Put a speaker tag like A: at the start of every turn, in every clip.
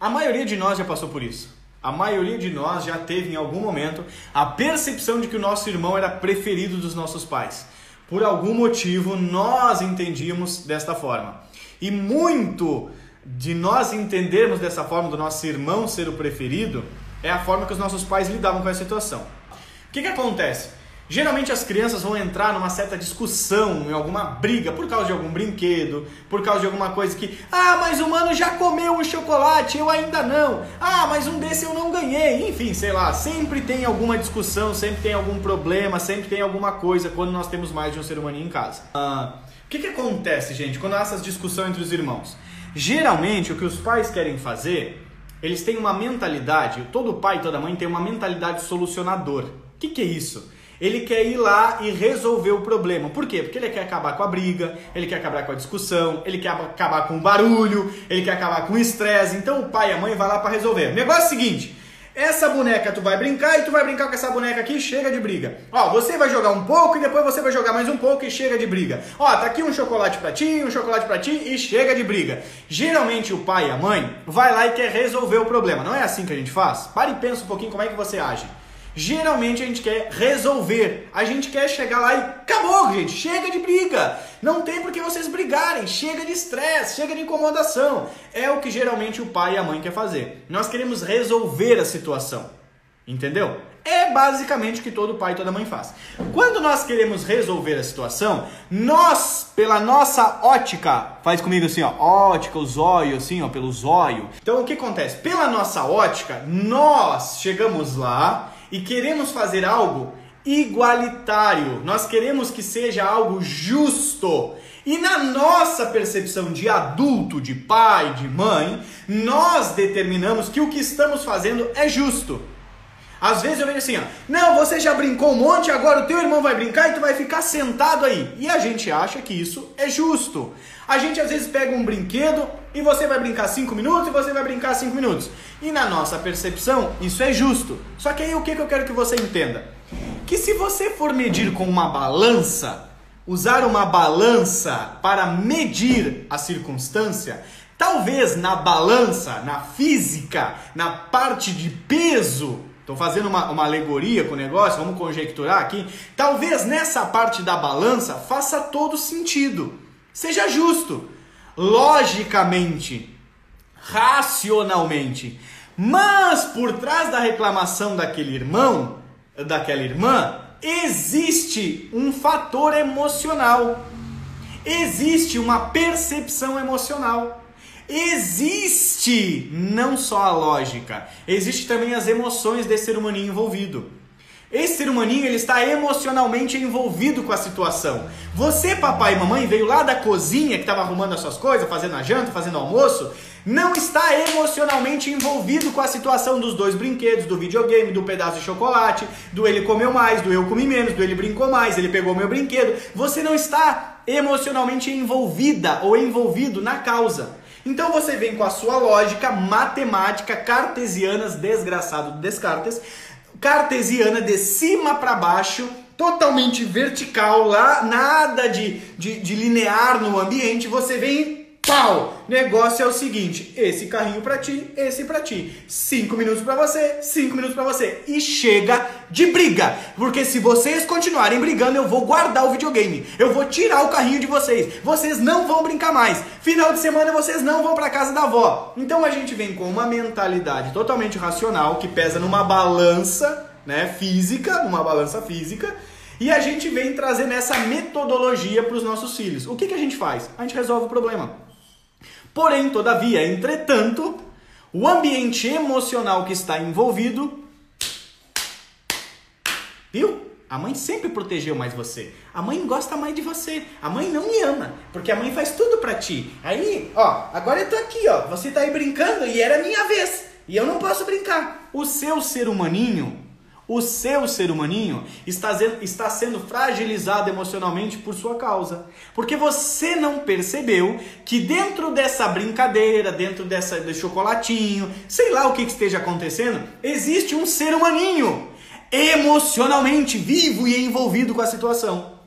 A: a maioria de nós já passou por isso. A maioria de nós já teve em algum momento a percepção de que o nosso irmão era preferido dos nossos pais. Por algum motivo nós entendíamos desta forma. E muito de nós entendermos dessa forma do nosso irmão ser o preferido é a forma que os nossos pais lidavam com essa situação. O que, que acontece? Geralmente as crianças vão entrar numa certa discussão, em alguma briga, por causa de algum brinquedo, por causa de alguma coisa que, ah, mas o mano já comeu o chocolate, eu ainda não. Ah, mas um desse eu não ganhei. Enfim, sei lá, sempre tem alguma discussão, sempre tem algum problema, sempre tem alguma coisa quando nós temos mais de um ser humano em casa. Ah, o que, que acontece, gente, quando há essas discussões entre os irmãos? Geralmente o que os pais querem fazer, eles têm uma mentalidade, todo pai e toda mãe tem uma mentalidade solucionador. O que, que é isso? Ele quer ir lá e resolver o problema. Por quê? Porque ele quer acabar com a briga, ele quer acabar com a discussão, ele quer acabar com o barulho, ele quer acabar com o estresse. Então o pai e a mãe vai lá para resolver. O negócio é o seguinte: essa boneca tu vai brincar e tu vai brincar com essa boneca aqui, chega de briga. Ó, você vai jogar um pouco e depois você vai jogar mais um pouco e chega de briga. Ó, tá aqui um chocolate pra ti, um chocolate pra ti e chega de briga. Geralmente o pai e a mãe vai lá e quer resolver o problema. Não é assim que a gente faz? Pare e pensa um pouquinho como é que você age. Geralmente a gente quer resolver, a gente quer chegar lá e acabou, gente, chega de briga. Não tem por que vocês brigarem, chega de estresse, chega de incomodação. É o que geralmente o pai e a mãe quer fazer. Nós queremos resolver a situação. Entendeu? É basicamente o que todo pai e toda mãe faz. Quando nós queremos resolver a situação, nós, pela nossa ótica, faz comigo assim, ó, ótica, o zóio, assim, ó, pelo zóio. Então o que acontece? Pela nossa ótica, nós chegamos lá e queremos fazer algo igualitário. Nós queremos que seja algo justo. E na nossa percepção de adulto, de pai, de mãe, nós determinamos que o que estamos fazendo é justo. Às vezes eu vejo assim, ó, não, você já brincou um monte, agora o teu irmão vai brincar e tu vai ficar sentado aí. E a gente acha que isso é justo. A gente às vezes pega um brinquedo e você vai brincar 5 minutos e você vai brincar 5 minutos. E na nossa percepção, isso é justo. Só que aí o que, que eu quero que você entenda? Que se você for medir com uma balança, usar uma balança para medir a circunstância, talvez na balança, na física, na parte de peso, Estou fazendo uma, uma alegoria com o negócio, vamos conjecturar aqui. Talvez nessa parte da balança faça todo sentido. Seja justo, logicamente, racionalmente. Mas por trás da reclamação daquele irmão, daquela irmã, existe um fator emocional. Existe uma percepção emocional. Existe não só a lógica, existe também as emoções desse ser humaninho envolvido. Esse ser humaninho ele está emocionalmente envolvido com a situação. Você, papai e mamãe, veio lá da cozinha que estava arrumando as suas coisas, fazendo a janta, fazendo almoço, não está emocionalmente envolvido com a situação dos dois brinquedos, do videogame, do pedaço de chocolate, do ele comeu mais, do eu comi menos, do ele brincou mais, ele pegou meu brinquedo. Você não está emocionalmente envolvida ou envolvido na causa. Então você vem com a sua lógica matemática cartesiana, desgraçado Descartes, cartesiana de cima para baixo, totalmente vertical, lá nada de, de, de linear no ambiente, você vem Pau! Negócio é o seguinte: esse carrinho para ti, esse para ti. Cinco minutos para você, cinco minutos para você. E chega de briga. Porque se vocês continuarem brigando, eu vou guardar o videogame. Eu vou tirar o carrinho de vocês. Vocês não vão brincar mais. Final de semana vocês não vão para casa da avó. Então a gente vem com uma mentalidade totalmente racional que pesa numa balança, né, física, numa balança física. E a gente vem trazer nessa metodologia para os nossos filhos. O que, que a gente faz? A gente resolve o problema. Porém, todavia, entretanto, o ambiente emocional que está envolvido. Viu? A mãe sempre protegeu mais você. A mãe gosta mais de você. A mãe não me ama, porque a mãe faz tudo para ti. Aí, ó, agora eu tô aqui, ó. Você tá aí brincando e era minha vez. E eu não posso brincar. O seu ser humaninho o seu ser humaninho está, está sendo fragilizado emocionalmente por sua causa. Porque você não percebeu que dentro dessa brincadeira, dentro dessa, desse chocolatinho, sei lá o que, que esteja acontecendo, existe um ser humaninho emocionalmente vivo e envolvido com a situação.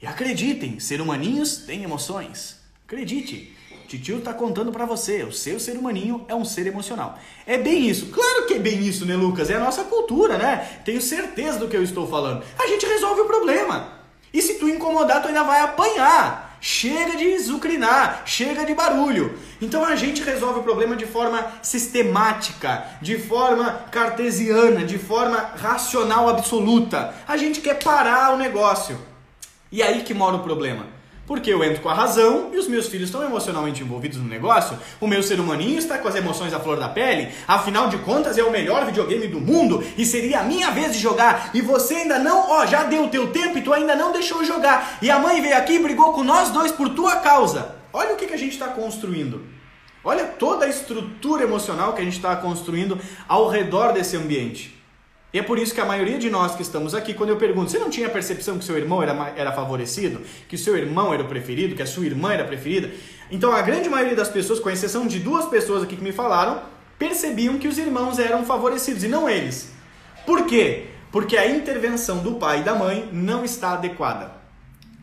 A: E acreditem, ser humaninhos têm emoções. Acredite. Titio tá contando para você, o seu ser humaninho é um ser emocional. É bem isso. Claro que é bem isso, né, Lucas? É a nossa cultura, né? Tenho certeza do que eu estou falando. A gente resolve o problema. E se tu incomodar, tu ainda vai apanhar. Chega de zucrinar, chega de barulho. Então a gente resolve o problema de forma sistemática, de forma cartesiana, de forma racional absoluta. A gente quer parar o negócio. E aí que mora o problema. Porque eu entro com a razão e os meus filhos estão emocionalmente envolvidos no negócio. O meu ser humaninho está com as emoções à flor da pele. Afinal de contas, é o melhor videogame do mundo e seria a minha vez de jogar. E você ainda não, ó, já deu o teu tempo e tu ainda não deixou jogar. E a mãe veio aqui e brigou com nós dois por tua causa. Olha o que, que a gente está construindo. Olha toda a estrutura emocional que a gente está construindo ao redor desse ambiente. E é por isso que a maioria de nós que estamos aqui, quando eu pergunto, você não tinha percepção que seu irmão era, era favorecido, que seu irmão era o preferido, que a sua irmã era a preferida? Então a grande maioria das pessoas, com exceção de duas pessoas aqui que me falaram, percebiam que os irmãos eram favorecidos e não eles. Por quê? Porque a intervenção do pai e da mãe não está adequada.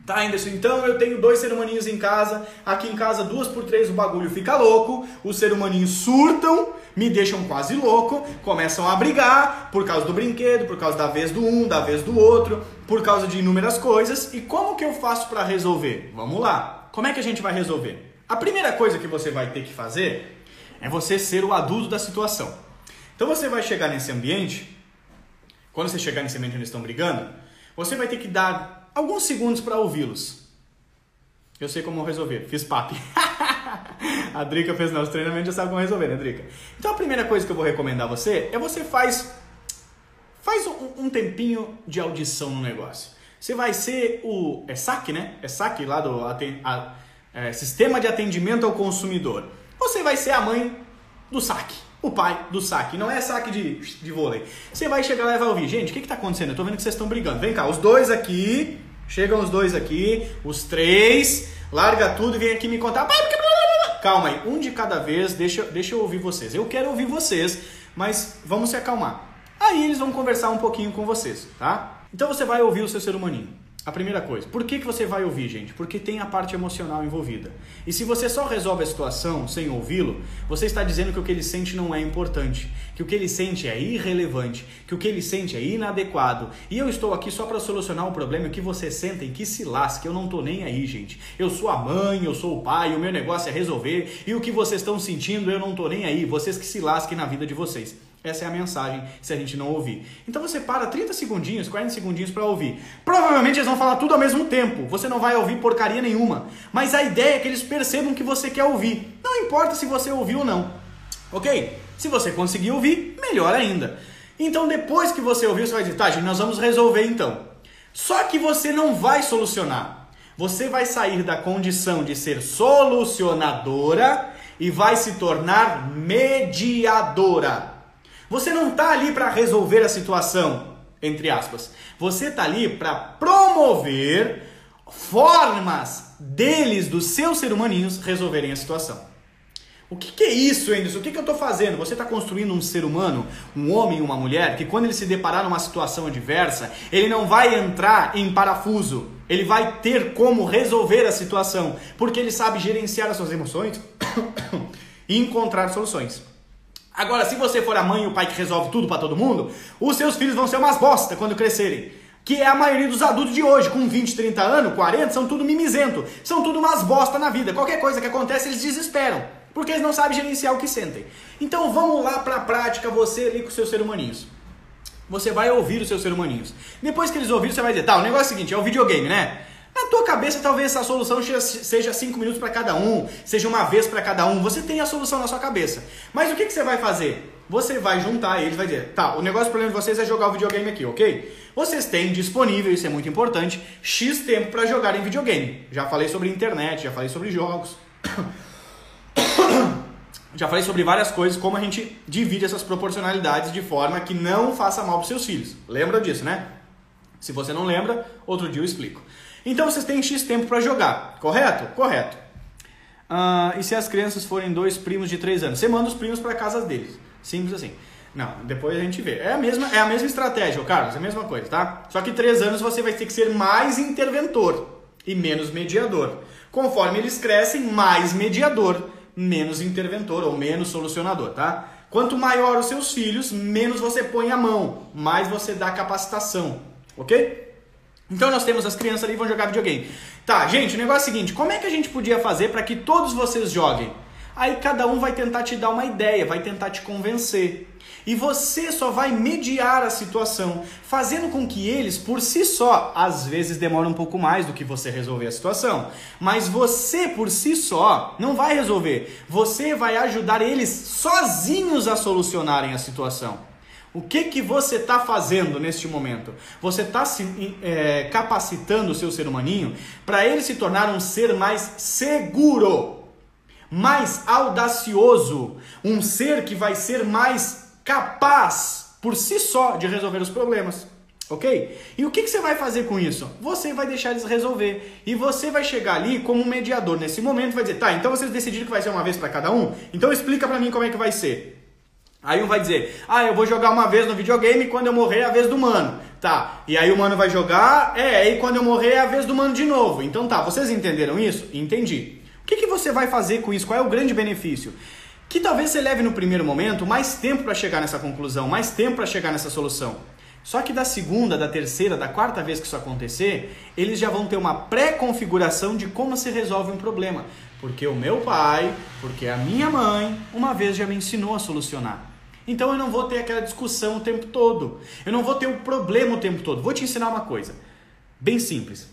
A: Tá, Anderson, então eu tenho dois ser humaninhos em casa, aqui em casa duas por três o bagulho fica louco, os ser humaninhos surtam, me deixam quase louco, começam a brigar por causa do brinquedo, por causa da vez do um, da vez do outro, por causa de inúmeras coisas. E como que eu faço para resolver? Vamos lá. Como é que a gente vai resolver? A primeira coisa que você vai ter que fazer é você ser o adulto da situação. Então você vai chegar nesse ambiente, quando você chegar nesse ambiente onde eles estão brigando, você vai ter que dar alguns segundos para ouvi-los. Eu sei como resolver, fiz papi. a Drica fez nosso treinamento, já sabe como resolver, né, Drica? Então a primeira coisa que eu vou recomendar a você é você faz faz um, um tempinho de audição no negócio. Você vai ser o é SAC, né? É SAC lá do a, é, Sistema de Atendimento ao Consumidor. Você vai ser a mãe do SAC o pai do saque. Não é saque de, de vôlei. Você vai chegar lá e vai ouvir. Gente, o que está acontecendo? Eu tô vendo que vocês estão brigando. Vem cá, os dois aqui. Chegam os dois aqui. Os três. Larga tudo e vem aqui me contar. Calma aí. Um de cada vez. Deixa, deixa eu ouvir vocês. Eu quero ouvir vocês. Mas vamos se acalmar. Aí eles vão conversar um pouquinho com vocês, tá? Então você vai ouvir o seu ser humaninho. A primeira coisa, por que, que você vai ouvir, gente? Porque tem a parte emocional envolvida. E se você só resolve a situação sem ouvi-lo, você está dizendo que o que ele sente não é importante, que o que ele sente é irrelevante, que o que ele sente é inadequado. E eu estou aqui só para solucionar o problema que vocês sentem, que se lasque, eu não tô nem aí, gente. Eu sou a mãe, eu sou o pai, o meu negócio é resolver, e o que vocês estão sentindo, eu não tô nem aí. Vocês que se lasquem na vida de vocês. Essa é a mensagem se a gente não ouvir. Então você para 30 segundinhos, 40 segundinhos para ouvir. Provavelmente eles vão falar tudo ao mesmo tempo. Você não vai ouvir porcaria nenhuma. Mas a ideia é que eles percebam que você quer ouvir. Não importa se você ouviu ou não. Ok? Se você conseguir ouvir, melhor ainda. Então depois que você ouviu, você vai dizer, tá, gente, nós vamos resolver então. Só que você não vai solucionar. Você vai sair da condição de ser solucionadora e vai se tornar mediadora. Você não está ali para resolver a situação, entre aspas. Você está ali para promover formas deles, dos seus ser humaninhos, resolverem a situação. O que, que, é isso, Anderson? O que, que eu estou fazendo? Você está construindo um ser humano, um homem e uma mulher, que quando ele se deparar numa situação adversa, ele não vai entrar em parafuso. Ele vai ter como resolver a situação, porque ele sabe gerenciar as suas emoções e encontrar soluções. Agora, se você for a mãe e o pai que resolve tudo para todo mundo, os seus filhos vão ser umas bosta quando crescerem. Que é a maioria dos adultos de hoje, com 20, 30 anos, 40, são tudo mimizento. São tudo umas bosta na vida. Qualquer coisa que acontece, eles desesperam. Porque eles não sabem gerenciar o que sentem. Então vamos lá para a prática, você ali com os seus ser humaninhos. Você vai ouvir os seus ser humaninhos. Depois que eles ouviram, você vai dizer, tá, o negócio é o seguinte, é o videogame, né? Tua cabeça, talvez essa solução seja 5 minutos para cada um, seja uma vez para cada um. Você tem a solução na sua cabeça. Mas o que, que você vai fazer? Você vai juntar eles, vai dizer, tá, o negócio, o problema de vocês é jogar o videogame aqui, ok? Vocês têm disponível, isso é muito importante, X tempo para jogar em videogame. Já falei sobre internet, já falei sobre jogos. já falei sobre várias coisas, como a gente divide essas proporcionalidades de forma que não faça mal para seus filhos. Lembra disso, né? Se você não lembra, outro dia eu explico. Então vocês têm X tempo para jogar, correto? Correto. Uh, e se as crianças forem dois primos de 3 anos? Você manda os primos para casa deles. Simples assim. Não, depois a gente vê. É a mesma, é a mesma estratégia, Carlos, é a mesma coisa, tá? Só que 3 anos você vai ter que ser mais interventor e menos mediador. Conforme eles crescem, mais mediador, menos interventor ou menos solucionador, tá? Quanto maior os seus filhos, menos você põe a mão, mais você dá capacitação, ok? Então nós temos as crianças ali vão jogar videogame. Tá, gente, o negócio é o seguinte: como é que a gente podia fazer para que todos vocês joguem? Aí cada um vai tentar te dar uma ideia, vai tentar te convencer. E você só vai mediar a situação, fazendo com que eles, por si só, às vezes demora um pouco mais do que você resolver a situação, mas você por si só não vai resolver. Você vai ajudar eles sozinhos a solucionarem a situação. O que, que você está fazendo neste momento? Você está se é, capacitando o seu ser humaninho para ele se tornar um ser mais seguro, mais audacioso, um ser que vai ser mais capaz por si só de resolver os problemas. Ok? E o que, que você vai fazer com isso? Você vai deixar eles resolver. E você vai chegar ali como um mediador nesse momento vai dizer: tá, então vocês decidiram que vai ser uma vez para cada um? Então explica para mim como é que vai ser. Aí um vai dizer, ah, eu vou jogar uma vez no videogame quando eu morrer é a vez do mano. Tá, e aí o mano vai jogar, é, e quando eu morrer é a vez do mano de novo. Então tá, vocês entenderam isso? Entendi. O que, que você vai fazer com isso? Qual é o grande benefício? Que talvez você leve no primeiro momento mais tempo para chegar nessa conclusão, mais tempo para chegar nessa solução. Só que da segunda, da terceira, da quarta vez que isso acontecer, eles já vão ter uma pré-configuração de como se resolve um problema. Porque o meu pai, porque a minha mãe, uma vez já me ensinou a solucionar. Então eu não vou ter aquela discussão o tempo todo. Eu não vou ter o um problema o tempo todo. Vou te ensinar uma coisa. Bem simples.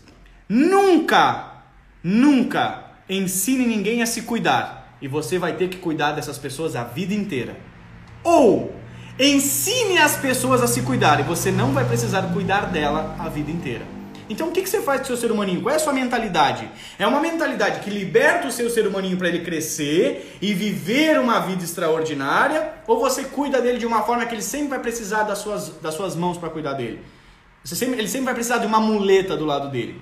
A: Nunca, nunca ensine ninguém a se cuidar. E você vai ter que cuidar dessas pessoas a vida inteira. Ou ensine as pessoas a se cuidar e você não vai precisar cuidar dela a vida inteira. Então o que, que você faz com o seu ser humaninho? Qual é a sua mentalidade? É uma mentalidade que liberta o seu ser humaninho para ele crescer e viver uma vida extraordinária? Ou você cuida dele de uma forma que ele sempre vai precisar das suas, das suas mãos para cuidar dele? Sempre, ele sempre vai precisar de uma muleta do lado dele.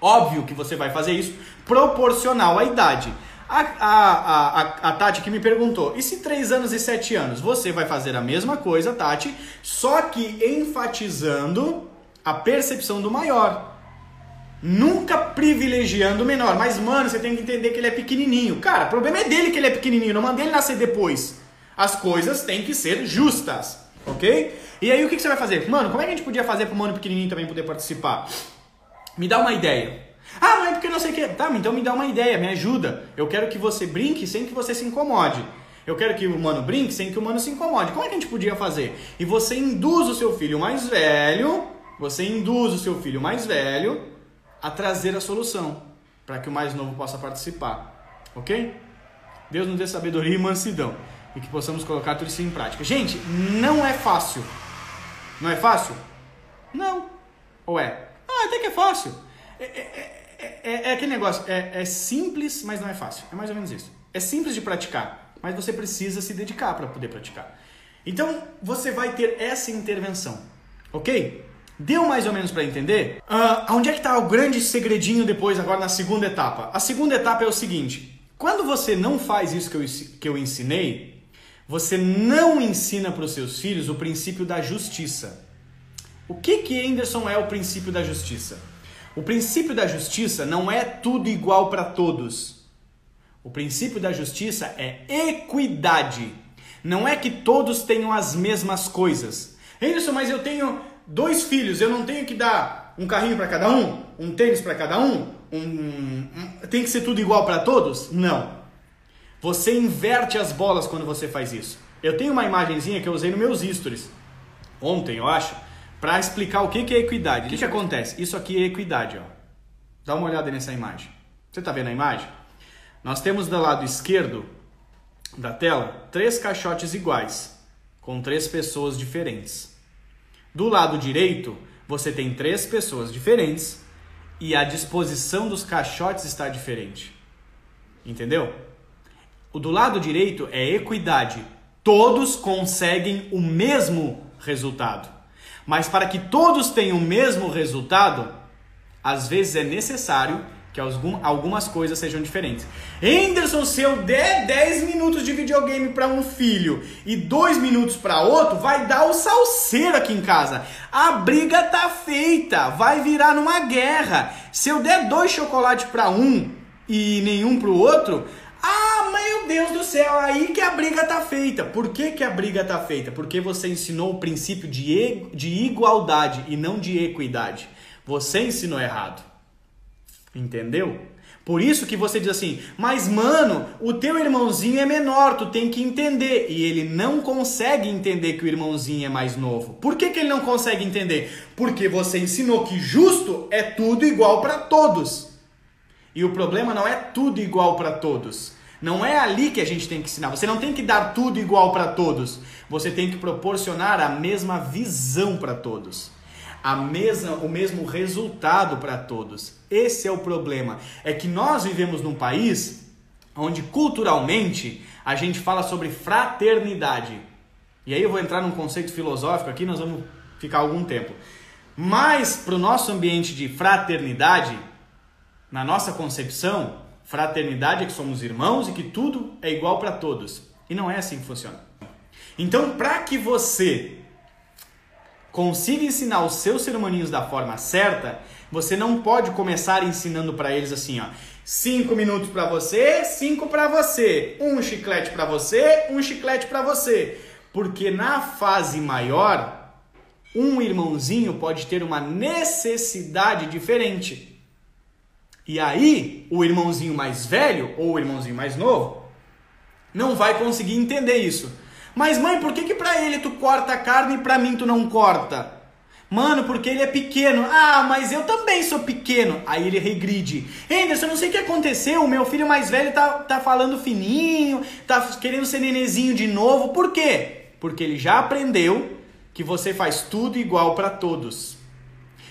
A: Óbvio que você vai fazer isso proporcional à idade. A, a, a, a, Tati que me perguntou, e se 3 anos e 7 anos? Você vai fazer a mesma coisa, Tati, só que enfatizando a percepção do maior. Nunca privilegiando o menor. Mas, mano, você tem que entender que ele é pequenininho. Cara, o problema é dele que ele é pequenininho, não mandei ele nascer depois. As coisas têm que ser justas, ok? E aí o que, você vai fazer? Mano, como é que a gente podia fazer pro mano pequenininho também poder participar? Me dá uma ideia. Ah, mas é porque não sei o que. Tá, então me dá uma ideia, me ajuda. Eu quero que você brinque sem que você se incomode. Eu quero que o mano brinque sem que o mano se incomode. Como é que a gente podia fazer? E você induz o seu filho mais velho você induz o seu filho mais velho a trazer a solução para que o mais novo possa participar. Ok? Deus nos dê sabedoria e mansidão e que possamos colocar tudo isso em prática. Gente, não é fácil. Não é fácil? Não. Ou é? Ah, até que é fácil. É, é, é, é aquele negócio, é, é simples, mas não é fácil. É mais ou menos isso. É simples de praticar, mas você precisa se dedicar para poder praticar. Então, você vai ter essa intervenção, ok? Deu mais ou menos para entender? Uh, onde é que está o grande segredinho depois, agora na segunda etapa? A segunda etapa é o seguinte: quando você não faz isso que eu, que eu ensinei, você não ensina para os seus filhos o princípio da justiça. O que que Anderson é o princípio da justiça? O princípio da justiça não é tudo igual para todos. O princípio da justiça é equidade. Não é que todos tenham as mesmas coisas. Anderson, mas eu tenho dois filhos, eu não tenho que dar um carrinho para cada um, um tênis para cada um, um, um, tem que ser tudo igual para todos? Não. Você inverte as bolas quando você faz isso. Eu tenho uma imagenzinha que eu usei nos meus stories ontem, eu acho, para explicar o que é equidade. O que, que acontece? Isso aqui é equidade, ó. Dá uma olhada nessa imagem. Você está vendo a imagem? Nós temos do lado esquerdo da tela três caixotes iguais, com três pessoas diferentes. Do lado direito, você tem três pessoas diferentes e a disposição dos caixotes está diferente. Entendeu? O do lado direito é equidade. Todos conseguem o mesmo resultado. Mas para que todos tenham o mesmo resultado, às vezes é necessário que algumas coisas sejam diferentes. Henderson, se eu der 10 minutos de videogame para um filho e 2 minutos para outro, vai dar o salseiro aqui em casa. A briga tá feita, vai virar numa guerra. Se eu der dois chocolates para um e nenhum pro outro, ah, meu Deus do céu, aí que a briga tá feita. Por que, que a briga tá feita? Porque você ensinou o princípio de, de igualdade e não de equidade. Você ensinou errado. Entendeu? Por isso que você diz assim, mas mano, o teu irmãozinho é menor, tu tem que entender. E ele não consegue entender que o irmãozinho é mais novo. Por que, que ele não consegue entender? Porque você ensinou que justo é tudo igual para todos. E o problema não é tudo igual para todos. Não é ali que a gente tem que ensinar. Você não tem que dar tudo igual para todos. Você tem que proporcionar a mesma visão para todos a mesma, o mesmo resultado para todos. Esse é o problema. É que nós vivemos num país onde culturalmente a gente fala sobre fraternidade. E aí eu vou entrar num conceito filosófico aqui, nós vamos ficar algum tempo. Mas para o nosso ambiente de fraternidade, na nossa concepção, fraternidade é que somos irmãos e que tudo é igual para todos. E não é assim que funciona. Então, para que você consiga ensinar os seus ser humaninhos da forma certa, você não pode começar ensinando para eles assim, ó. Cinco minutos para você, cinco para você, um chiclete para você, um chiclete para você, porque na fase maior, um irmãozinho pode ter uma necessidade diferente. E aí, o irmãozinho mais velho ou o irmãozinho mais novo não vai conseguir entender isso. Mas mãe, por que que para ele tu corta a carne e para mim tu não corta? Mano, porque ele é pequeno. Ah, mas eu também sou pequeno. Aí ele regride. Anderson, não sei o que aconteceu. O meu filho mais velho tá, tá falando fininho, tá querendo ser nenezinho de novo. Por quê? Porque ele já aprendeu que você faz tudo igual para todos.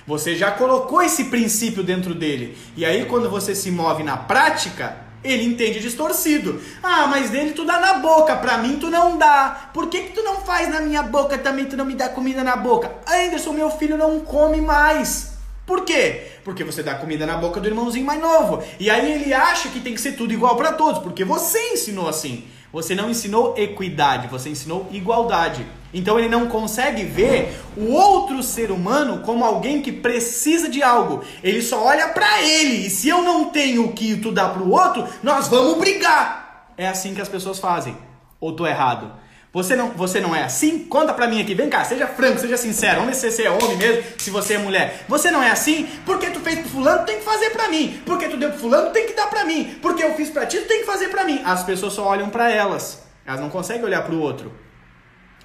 A: Você já colocou esse princípio dentro dele. E aí, quando você se move na prática, ele entende distorcido. Ah, mas dele tu dá na boca, pra mim tu não dá. Por que, que tu não faz na minha boca também, tu não me dá comida na boca? Anderson, meu filho não come mais. Por quê? Porque você dá comida na boca do irmãozinho mais novo. E aí ele acha que tem que ser tudo igual para todos, porque você ensinou assim. Você não ensinou equidade, você ensinou igualdade. Então ele não consegue ver o outro ser humano como alguém que precisa de algo. Ele só olha para ele. E se eu não tenho o que tu dá pro outro, nós vamos brigar. É assim que as pessoas fazem. Ou tô errado? Você não, você não é assim? Conta pra mim aqui, vem cá, seja franco, seja sincero. Vamos ver se você é homem mesmo, se você é mulher. Você não é assim? Porque tu fez pro fulano, tem que fazer pra mim. Porque tu deu pro fulano, tem que dar pra mim. Porque eu fiz pra ti, tu tem que fazer pra mim. As pessoas só olham pra elas. Elas não conseguem olhar pro outro.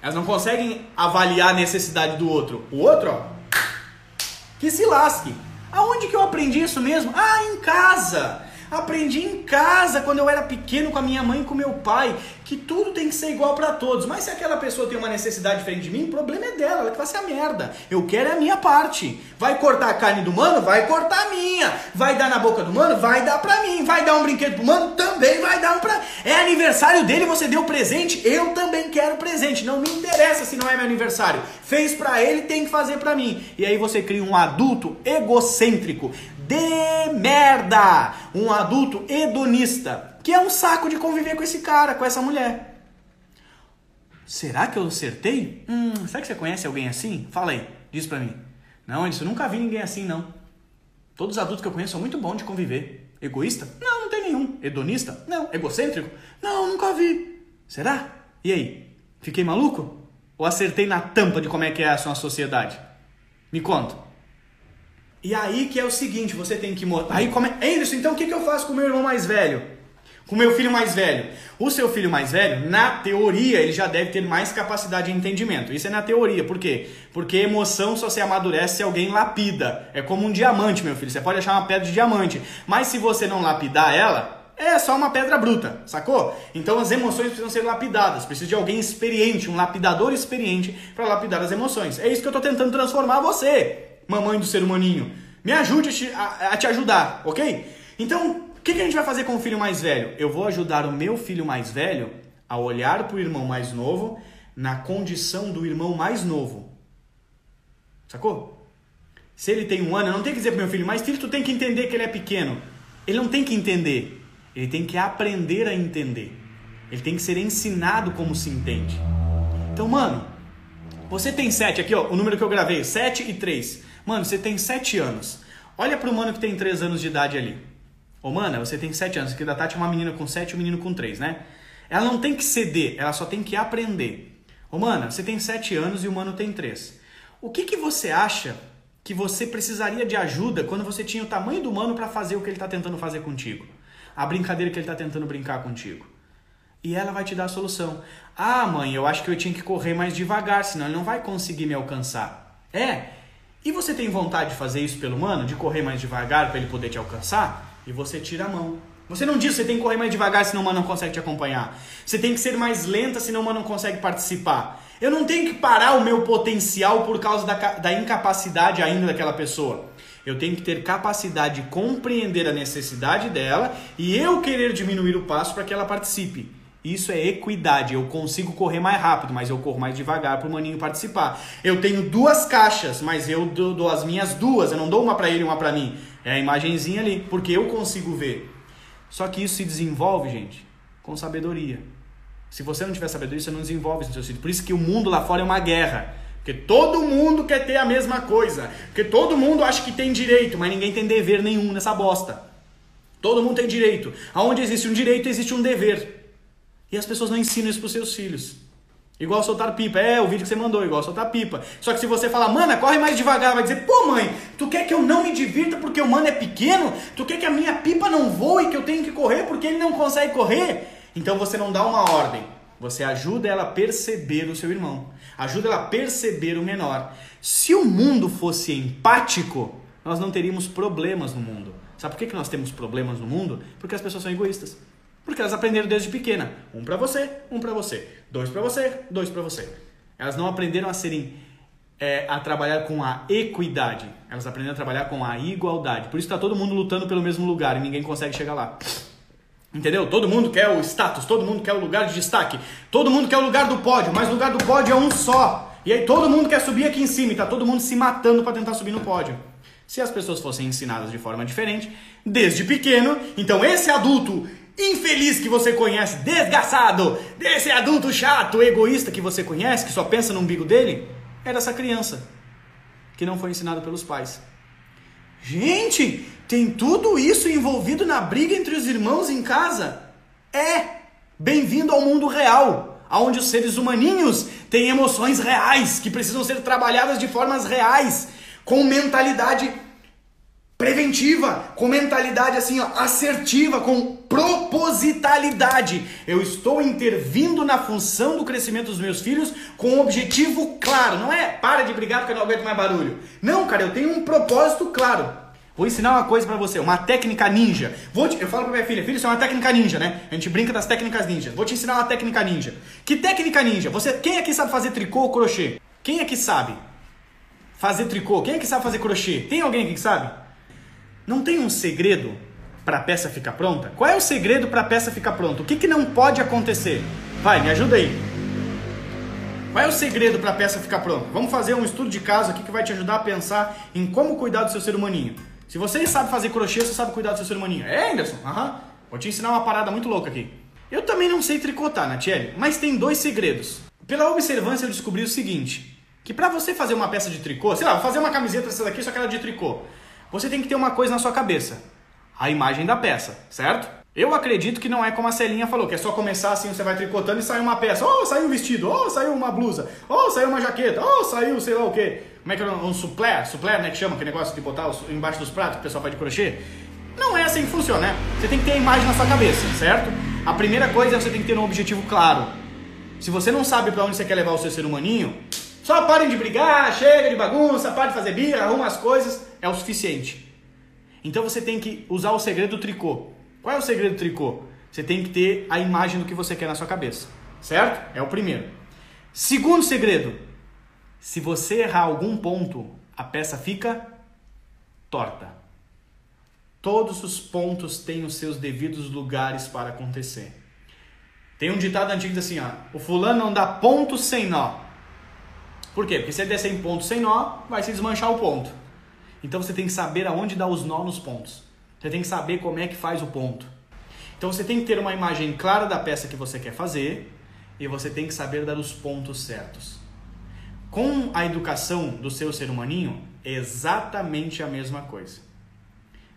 A: Elas não conseguem avaliar a necessidade do outro. O outro, ó, que se lasque. Aonde que eu aprendi isso mesmo? Ah, em casa. Aprendi em casa quando eu era pequeno com a minha mãe e com meu pai que tudo tem que ser igual para todos. Mas se aquela pessoa tem uma necessidade diferente de mim, o problema é dela, ela que vai ser a merda. Eu quero é a minha parte. Vai cortar a carne do mano? Vai cortar a minha. Vai dar na boca do mano? Vai dar pra mim. Vai dar um brinquedo pro mano? Também vai dar um pra. É aniversário dele, você deu presente? Eu também quero presente. Não me interessa se não é meu aniversário. Fez pra ele, tem que fazer pra mim. E aí você cria um adulto egocêntrico de merda. Um adulto hedonista, que é um saco de conviver com esse cara, com essa mulher. Será que eu acertei? Hum, será que você conhece alguém assim? Fala aí, diz pra mim. Não, eu nunca vi ninguém assim, não. Todos os adultos que eu conheço são muito bons de conviver. Egoísta? Não, não tem nenhum. Hedonista? Não. Egocêntrico? Não, nunca vi. Será? E aí? Fiquei maluco? Ou acertei na tampa de como é que é a sua sociedade? Me conta. E aí que é o seguinte, você tem que. Aí come... Anderson, então o que, que eu faço com o meu irmão mais velho? Com o meu filho mais velho? O seu filho mais velho, na teoria, ele já deve ter mais capacidade de entendimento. Isso é na teoria. Por quê? Porque emoção só se amadurece se alguém lapida. É como um diamante, meu filho. Você pode achar uma pedra de diamante. Mas se você não lapidar ela, é só uma pedra bruta, sacou? Então as emoções precisam ser lapidadas, precisa de alguém experiente, um lapidador experiente para lapidar as emoções. É isso que eu estou tentando transformar você mamãe do ser humaninho. Me ajude a te, a, a te ajudar, ok? Então, o que, que a gente vai fazer com o filho mais velho? Eu vou ajudar o meu filho mais velho a olhar para o irmão mais novo na condição do irmão mais novo. Sacou? Se ele tem um ano, eu não tenho que dizer para meu filho, mas filho, tu tem que entender que ele é pequeno. Ele não tem que entender. Ele tem que aprender a entender. Ele tem que ser ensinado como se entende. Então, mano, você tem sete aqui, ó, o número que eu gravei, sete e três. Mano, você tem 7 anos. Olha pro mano que tem 3 anos de idade ali. Ô, mana, você tem 7 anos, aqui da Tati é uma menina com 7 e um menino com 3, né? Ela não tem que ceder, ela só tem que aprender. Ô, mana, você tem 7 anos e o mano tem 3. O que, que você acha que você precisaria de ajuda quando você tinha o tamanho do mano para fazer o que ele está tentando fazer contigo? A brincadeira que ele está tentando brincar contigo. E ela vai te dar a solução. Ah, mãe, eu acho que eu tinha que correr mais devagar, senão ele não vai conseguir me alcançar. É. E você tem vontade de fazer isso pelo mano, de correr mais devagar para ele poder te alcançar? E você tira a mão. Você não diz que você tem que correr mais devagar, senão o mano não consegue te acompanhar. Você tem que ser mais lenta, senão o mano não consegue participar. Eu não tenho que parar o meu potencial por causa da, da incapacidade ainda daquela pessoa. Eu tenho que ter capacidade de compreender a necessidade dela e eu querer diminuir o passo para que ela participe. Isso é equidade. Eu consigo correr mais rápido, mas eu corro mais devagar para o maninho participar. Eu tenho duas caixas, mas eu dou, dou as minhas duas. Eu não dou uma para ele e uma para mim. É a imagenzinha ali, porque eu consigo ver. Só que isso se desenvolve, gente, com sabedoria. Se você não tiver sabedoria, você não desenvolve isso no seu filho. Por isso que o mundo lá fora é uma guerra. Porque todo mundo quer ter a mesma coisa. Porque todo mundo acha que tem direito, mas ninguém tem dever nenhum nessa bosta. Todo mundo tem direito. Aonde existe um direito, existe um dever. E as pessoas não ensinam isso para os seus filhos. Igual soltar pipa. É, o vídeo que você mandou, igual soltar pipa. Só que se você falar, mana, corre mais devagar, vai dizer, pô, mãe, tu quer que eu não me divirta porque o mano é pequeno? Tu quer que a minha pipa não voe, que eu tenho que correr porque ele não consegue correr? Então você não dá uma ordem. Você ajuda ela a perceber o seu irmão. Ajuda ela a perceber o menor. Se o mundo fosse empático, nós não teríamos problemas no mundo. Sabe por que nós temos problemas no mundo? Porque as pessoas são egoístas. Porque elas aprenderam desde pequena. Um para você, um para você. Dois para você, dois para você. Elas não aprenderam a serem é, a trabalhar com a equidade. Elas aprenderam a trabalhar com a igualdade. Por isso está todo mundo lutando pelo mesmo lugar e ninguém consegue chegar lá. Entendeu? Todo mundo quer o status, todo mundo quer o lugar de destaque, todo mundo quer o lugar do pódio, mas o lugar do pódio é um só. E aí todo mundo quer subir aqui em cima e tá todo mundo se matando para tentar subir no pódio. Se as pessoas fossem ensinadas de forma diferente, desde pequeno, então esse adulto infeliz que você conhece, desgraçado, desse adulto chato, egoísta que você conhece, que só pensa no umbigo dele, é dessa criança que não foi ensinada pelos pais. Gente, tem tudo isso envolvido na briga entre os irmãos em casa? É! Bem-vindo ao mundo real, onde os seres humaninhos têm emoções reais que precisam ser trabalhadas de formas reais, com mentalidade preventiva, com mentalidade assim, ó, assertiva, com propositalidade. Eu estou intervindo na função do crescimento dos meus filhos com um objetivo claro. Não é para de brigar porque eu não aguento mais barulho. Não, cara, eu tenho um propósito claro. Vou ensinar uma coisa para você, uma técnica ninja. Vou te, eu falo pra minha filha, filha, isso é uma técnica ninja, né? A gente brinca das técnicas ninjas. Vou te ensinar uma técnica ninja. Que técnica ninja? Você, quem aqui sabe fazer tricô ou crochê? Quem aqui sabe fazer tricô? Quem aqui sabe fazer crochê? Tem alguém aqui que sabe? Não tem um segredo para a peça ficar pronta? Qual é o segredo para a peça ficar pronta? O que, que não pode acontecer? Vai, me ajuda aí. Qual é o segredo para a peça ficar pronta? Vamos fazer um estudo de caso aqui que vai te ajudar a pensar em como cuidar do seu ser humaninho. Se você sabe fazer crochê, você sabe cuidar do seu ser humaninho. É, Anderson? Aham. Vou te ensinar uma parada muito louca aqui. Eu também não sei tricotar, Natiele, mas tem dois segredos. Pela observância eu descobri o seguinte, que para você fazer uma peça de tricô, sei lá, vou fazer uma camiseta dessa daqui, só que ela é de tricô você tem que ter uma coisa na sua cabeça: a imagem da peça, certo? Eu acredito que não é como a Celinha falou, que é só começar assim, você vai tricotando e sai uma peça. Oh, saiu um vestido, oh, saiu uma blusa, oh, saiu uma jaqueta, oh, saiu sei lá o quê. Como é que é um suplé? Suplé, né, que chama aquele negócio de botar embaixo dos pratos que o pessoal faz de crochê? Não é assim que funciona, né? Você tem que ter a imagem na sua cabeça, certo? A primeira coisa é você tem que ter um objetivo claro. Se você não sabe para onde você quer levar o seu ser humaninho, só parem de brigar, chega de bagunça, pare de fazer birra, arruma as coisas, é o suficiente. Então você tem que usar o segredo do tricô. Qual é o segredo do tricô? Você tem que ter a imagem do que você quer na sua cabeça, certo? É o primeiro. Segundo segredo: se você errar algum ponto, a peça fica torta. Todos os pontos têm os seus devidos lugares para acontecer. Tem um ditado antigo assim, ó, o fulano não dá ponto sem nó. Por quê? Porque se ele der 100 pontos sem nó, vai se desmanchar o ponto. Então você tem que saber aonde dar os nó nos pontos. Você tem que saber como é que faz o ponto. Então você tem que ter uma imagem clara da peça que você quer fazer e você tem que saber dar os pontos certos. Com a educação do seu ser humaninho, é exatamente a mesma coisa.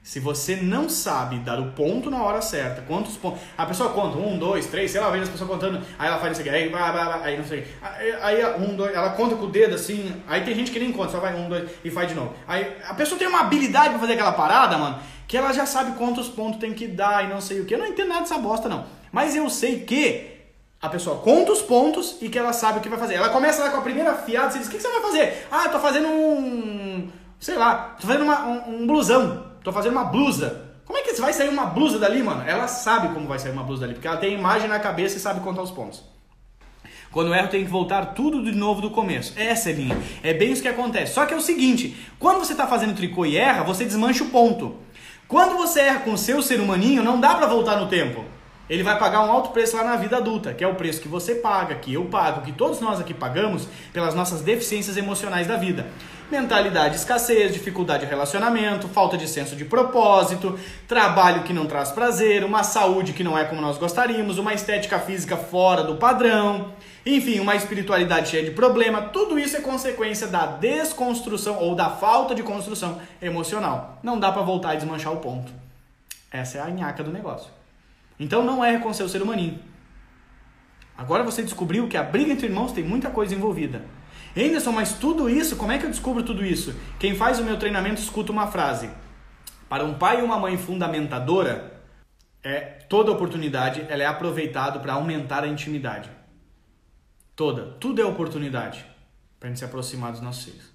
A: Se você não sabe dar o ponto na hora certa, quantos pontos. A pessoa conta, um, dois, três, sei lá, vem as pessoas contando, aí ela faz isso aqui, aí, vai, vai, vai, aí não sei. Aí, aí, um, dois, ela conta com o dedo assim, aí tem gente que nem conta, só vai um, dois e faz de novo. Aí a pessoa tem uma habilidade pra fazer aquela parada, mano, que ela já sabe quantos pontos tem que dar e não sei o que. Eu não entendo nada dessa bosta, não. Mas eu sei que a pessoa conta os pontos e que ela sabe o que vai fazer. Ela começa lá com a primeira fiada, você diz, o que, que você vai fazer? Ah, eu tô fazendo um. sei lá, tô fazendo uma, um, um blusão. Tô fazendo uma blusa. Como é que vai sair uma blusa dali, mano? Ela sabe como vai sair uma blusa dali, porque ela tem a imagem na cabeça e sabe contar os pontos. Quando erro, tem que voltar tudo de novo do começo. Essa é linha. É bem isso que acontece. Só que é o seguinte: quando você está fazendo tricô e erra, você desmancha o ponto. Quando você erra com o seu ser humaninho, não dá para voltar no tempo. Ele vai pagar um alto preço lá na vida adulta, que é o preço que você paga, que eu pago, que todos nós aqui pagamos pelas nossas deficiências emocionais da vida mentalidade de escassez, dificuldade de relacionamento, falta de senso de propósito, trabalho que não traz prazer, uma saúde que não é como nós gostaríamos, uma estética física fora do padrão, enfim, uma espiritualidade cheia de problema. Tudo isso é consequência da desconstrução ou da falta de construção emocional. Não dá para voltar e desmanchar o ponto. Essa é a nhaca do negócio. Então não é com seu ser humaninho. Agora você descobriu que a briga entre irmãos tem muita coisa envolvida. Anderson, mas tudo isso, como é que eu descubro tudo isso? Quem faz o meu treinamento escuta uma frase. Para um pai e uma mãe fundamentadora, é toda oportunidade ela é aproveitada para aumentar a intimidade. Toda. Tudo é oportunidade para a gente se aproximar dos nossos filhos.